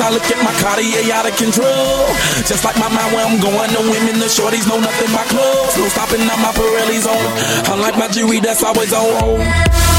I look at my Cartier out of control. Just like my mind where I'm going, the women, the shorties know nothing but clothes. No stopping now, my Pirelli's on. Unlike my jewelry, that's always on.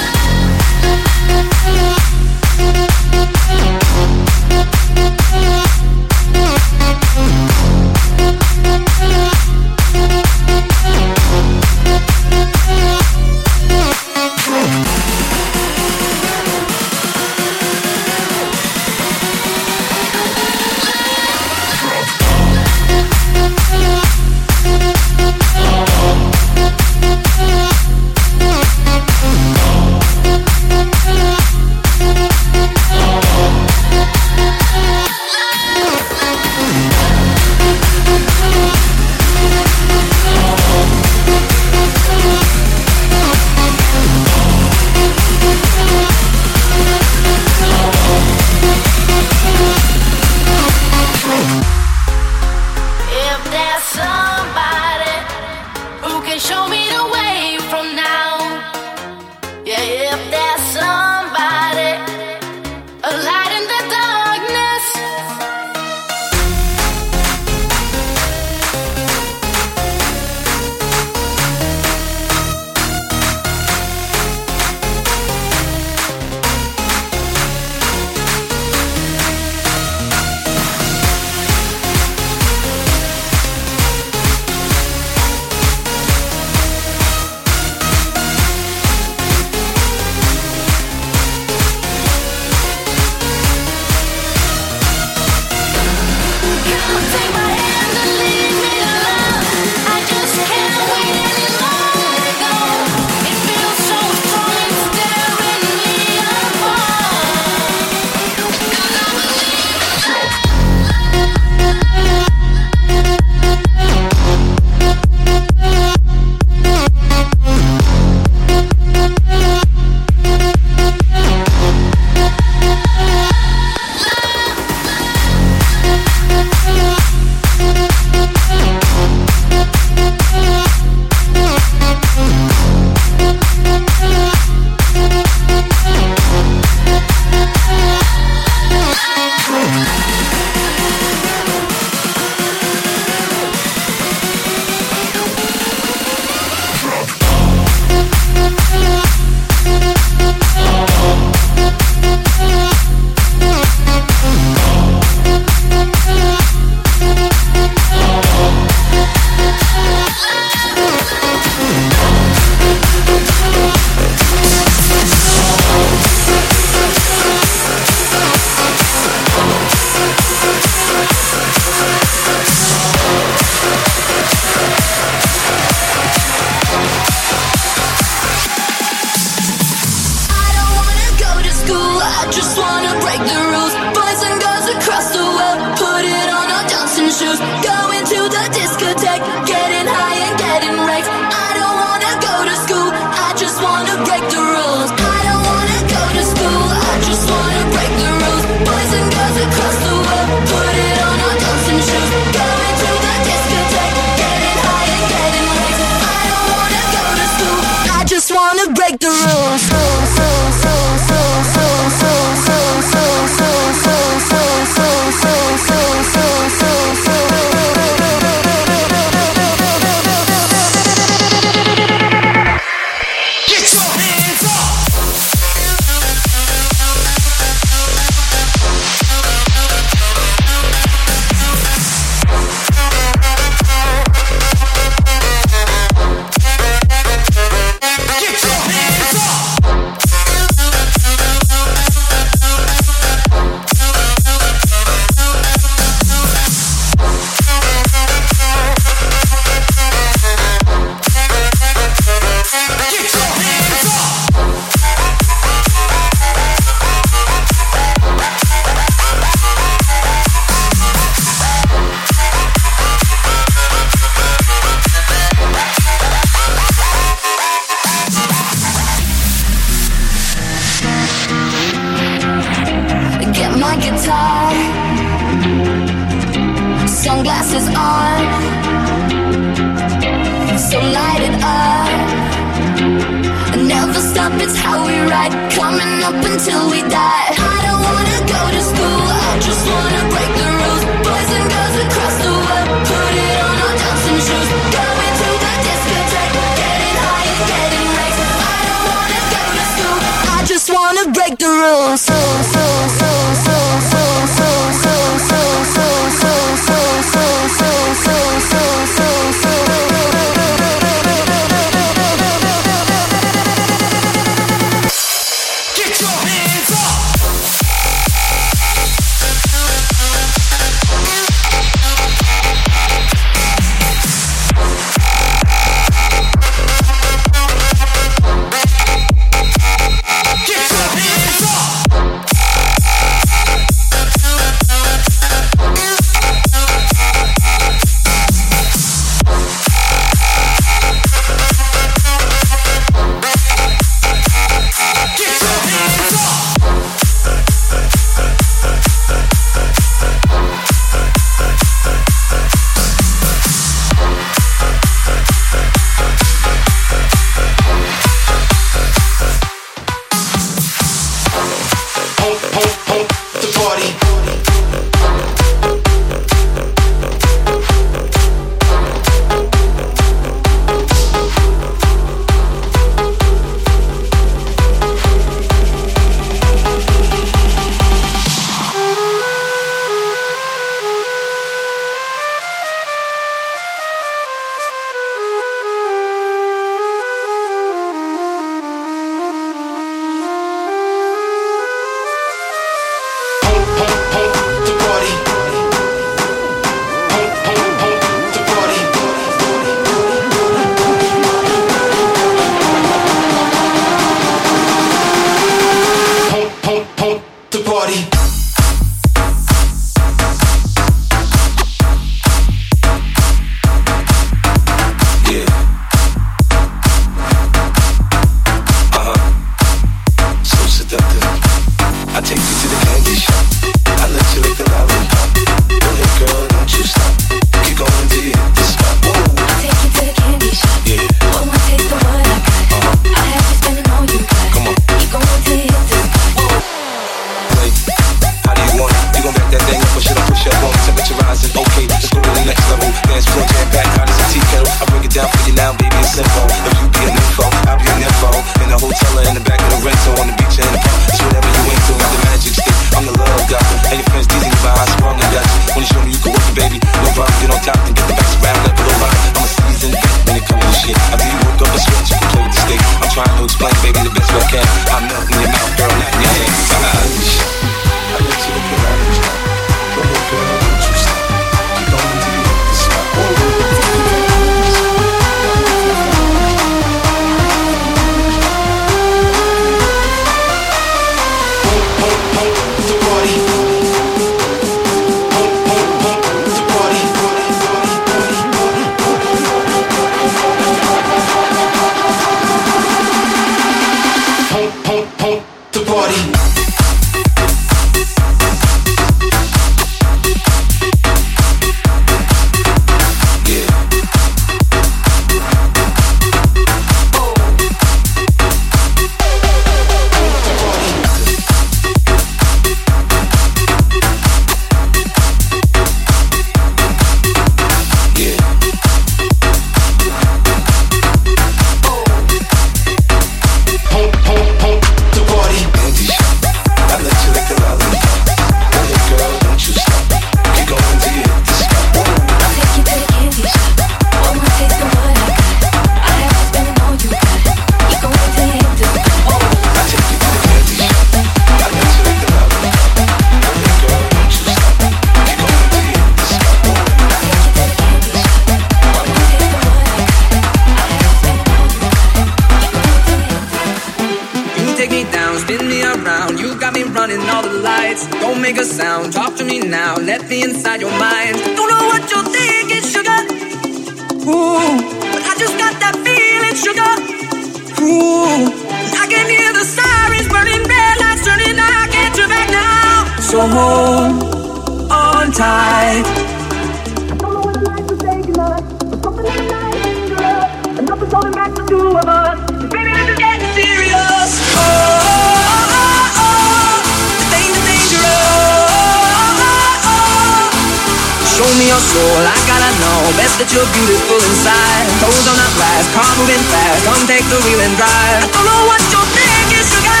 Show me your soul, I gotta know. Best that you're beautiful inside. Toes on the glass, car moving fast. Come take the wheel and drive. I don't know what you're thinking, sugar.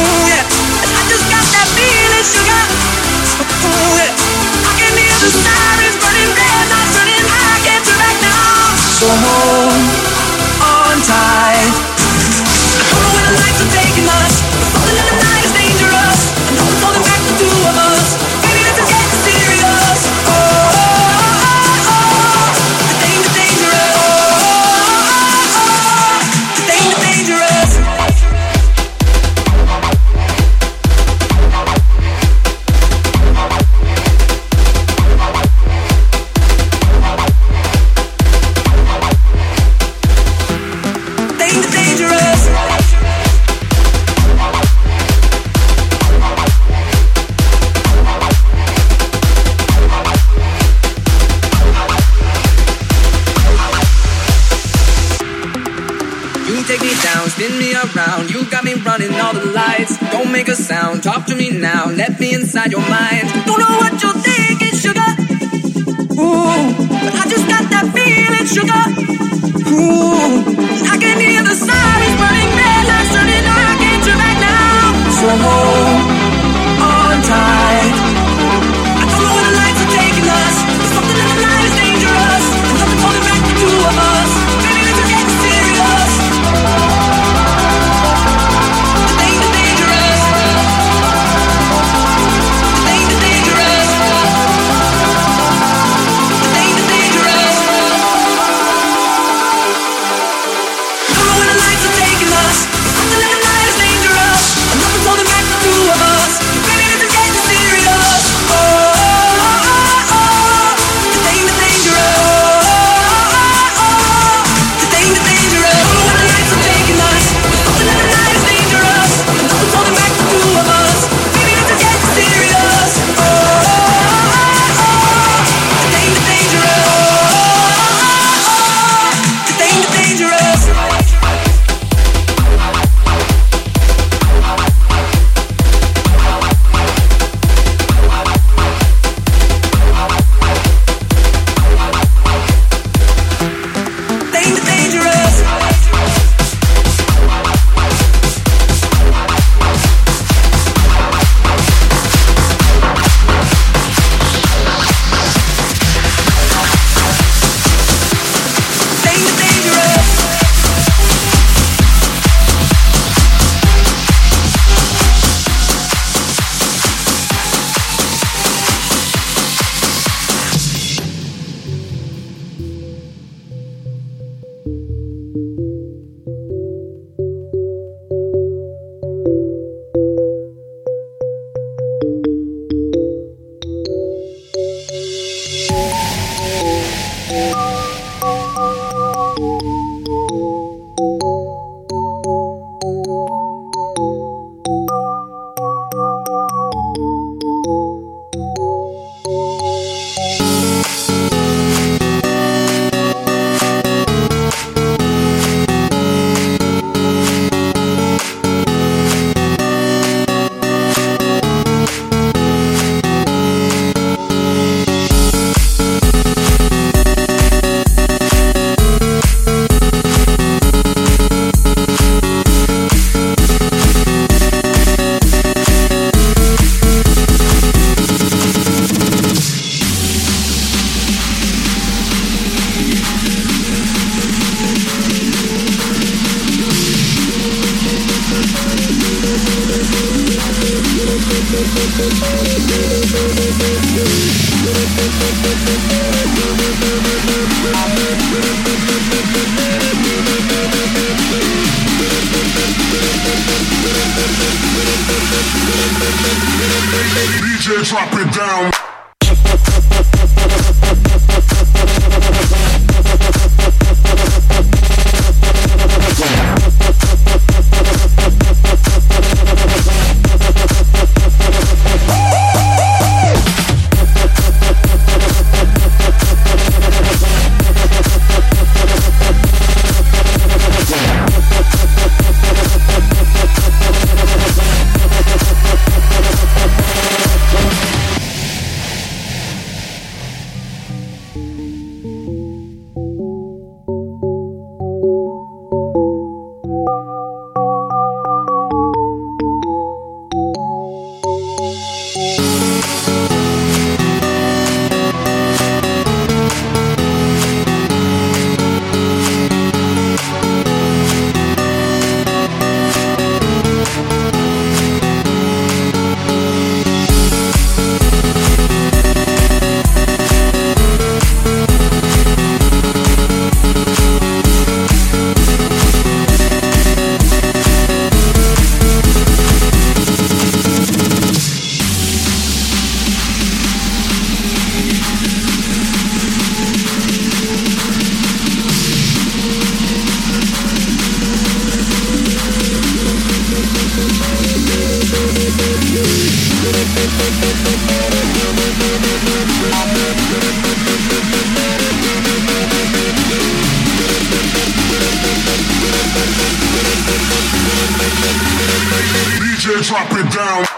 Ooh yeah, I just got that feeling, sugar. Ooh yeah, I can hear the sirens burning red, lights turning Can't turn back now. So hold on tight. I don't know where the lights are taking us. Falling in the night. Nagyon. drop it down.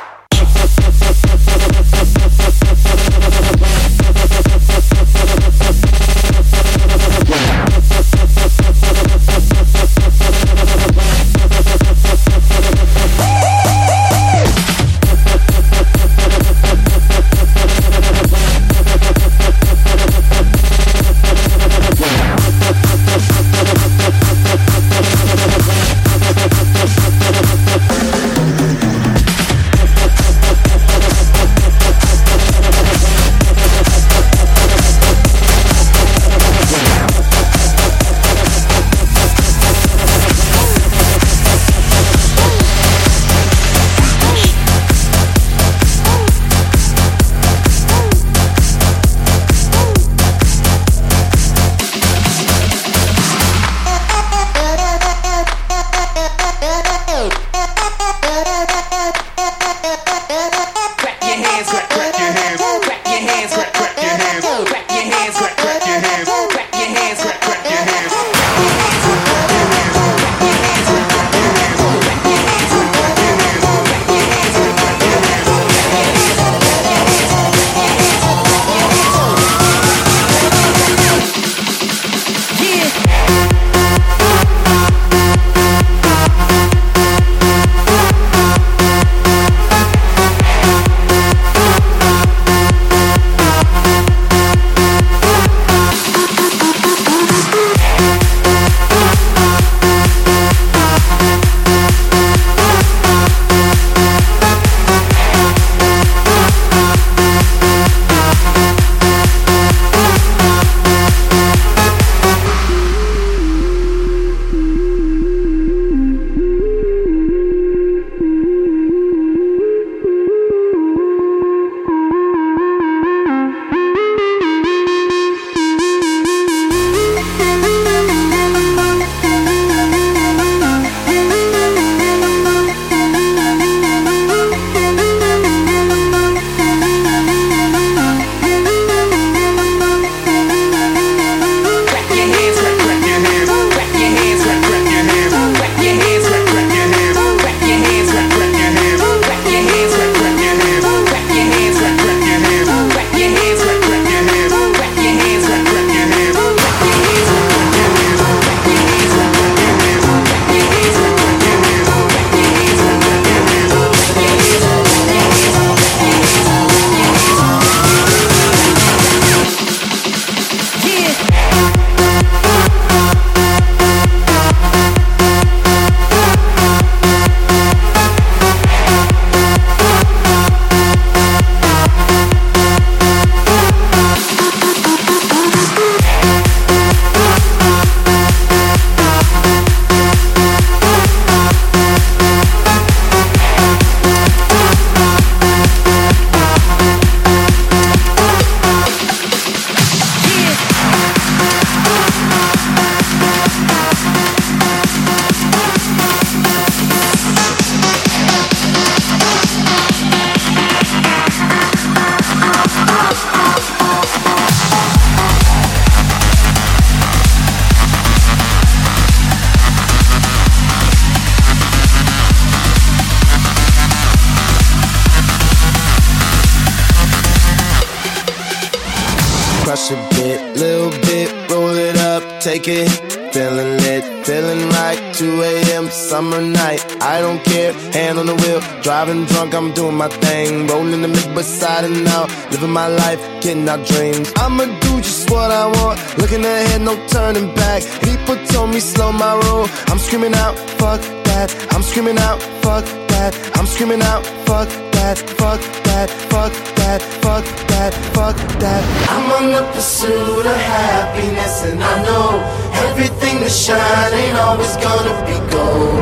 Crush a bit, little bit, roll it up, take it. Feeling lit, feeling right. 2 a.m. summer night. I don't care. Hand on the wheel, driving drunk. I'm doing my thing. Rolling the mid beside and out. Living my life, getting our dreams. I'ma do just what I want. Looking ahead, no turning back. People told me slow my roll. I'm screaming out, fuck that. I'm screaming out, fuck that. I'm screaming out, fuck that, fuck that, fuck that, fuck that, fuck that. I'm on the pursuit of happiness, and I know everything that shine ain't always gonna be gold.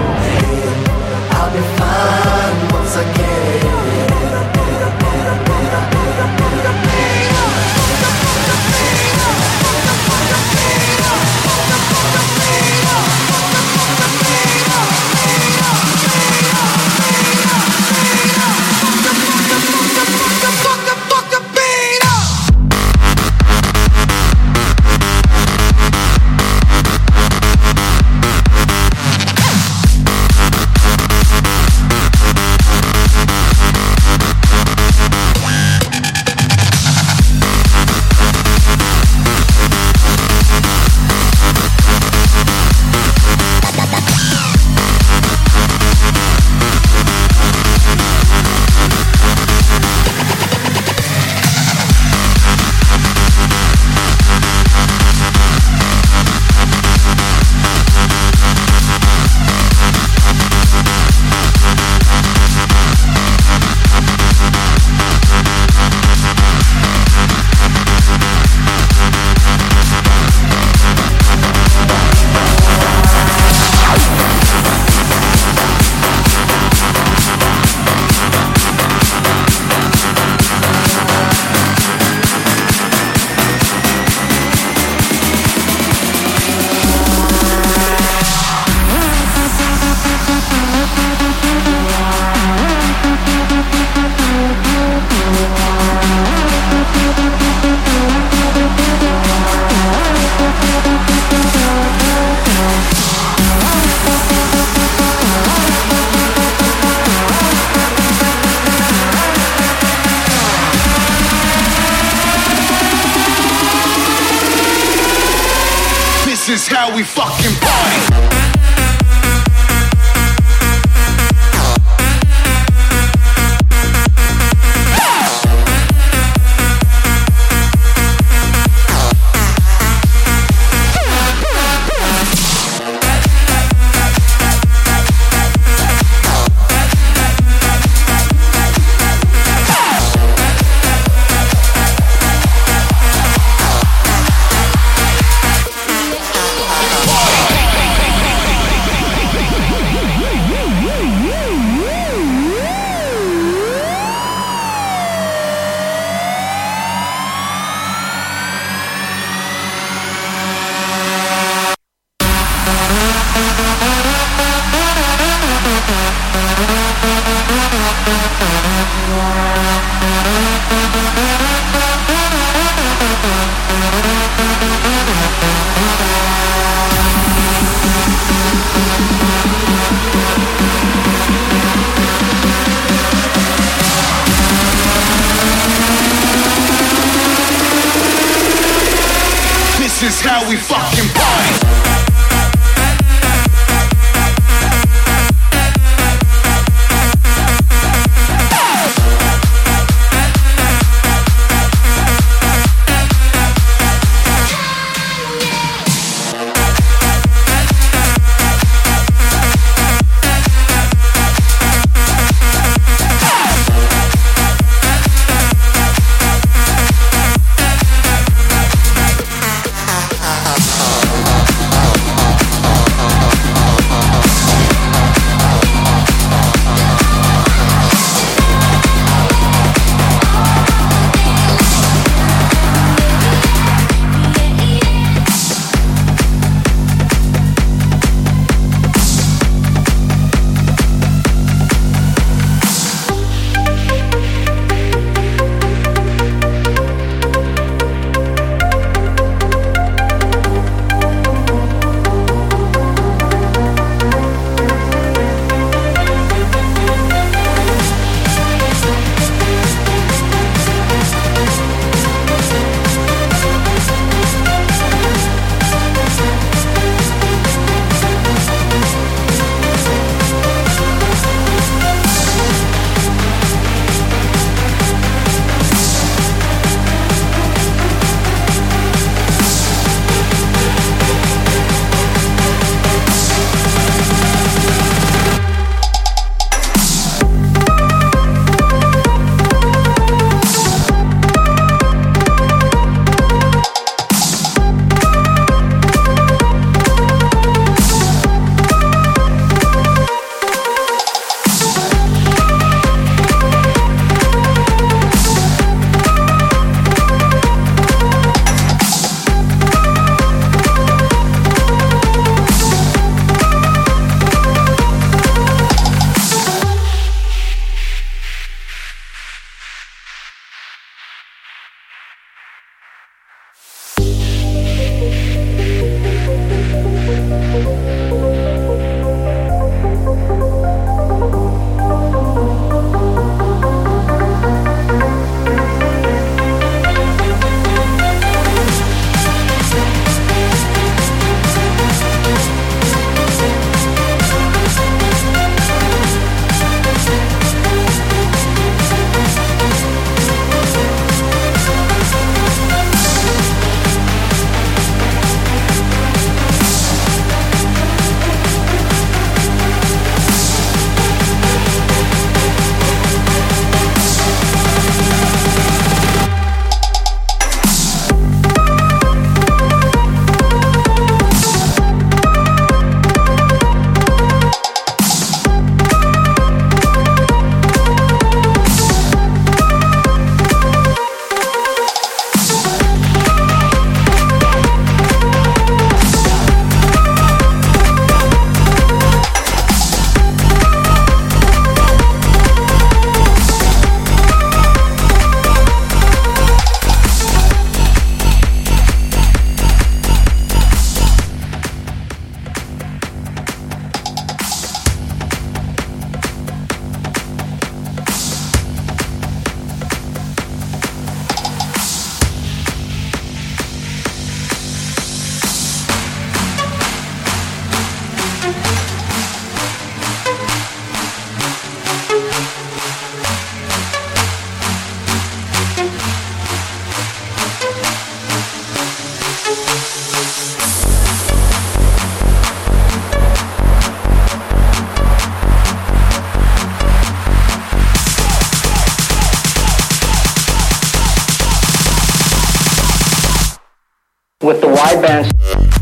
I'll be fine once I get with the wideband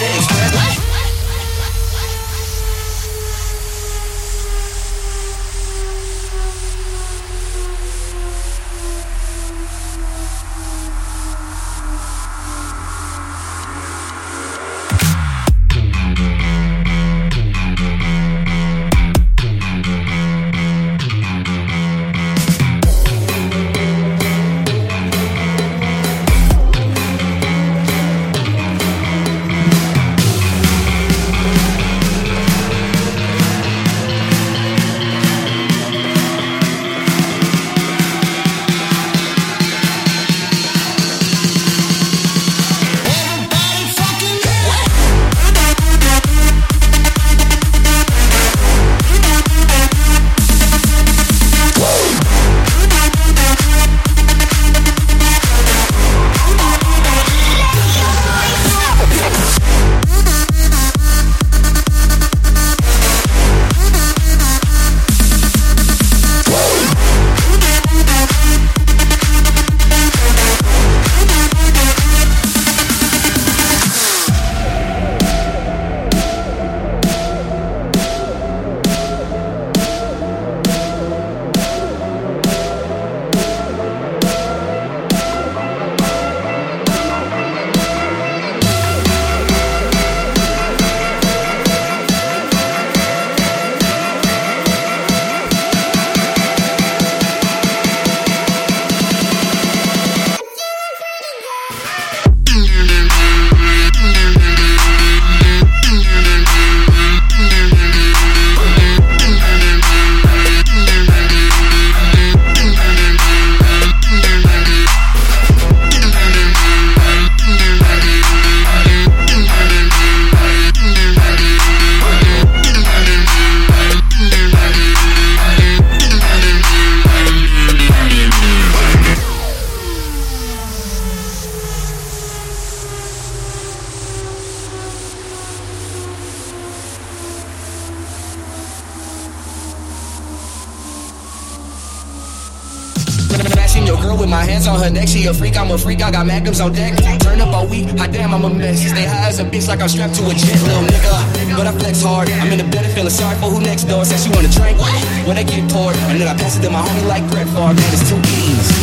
Friday. On deck. Turn up all week, hot damn, I'm a mess. Stay high as a bitch like I'm strapped to a jet, little nigga. But I flex hard. I'm in the bed feeling sorry for who next door. Said she wanna drink when I get poured. And then I pass it to my homie like Brett Favre. Man, it's two beans.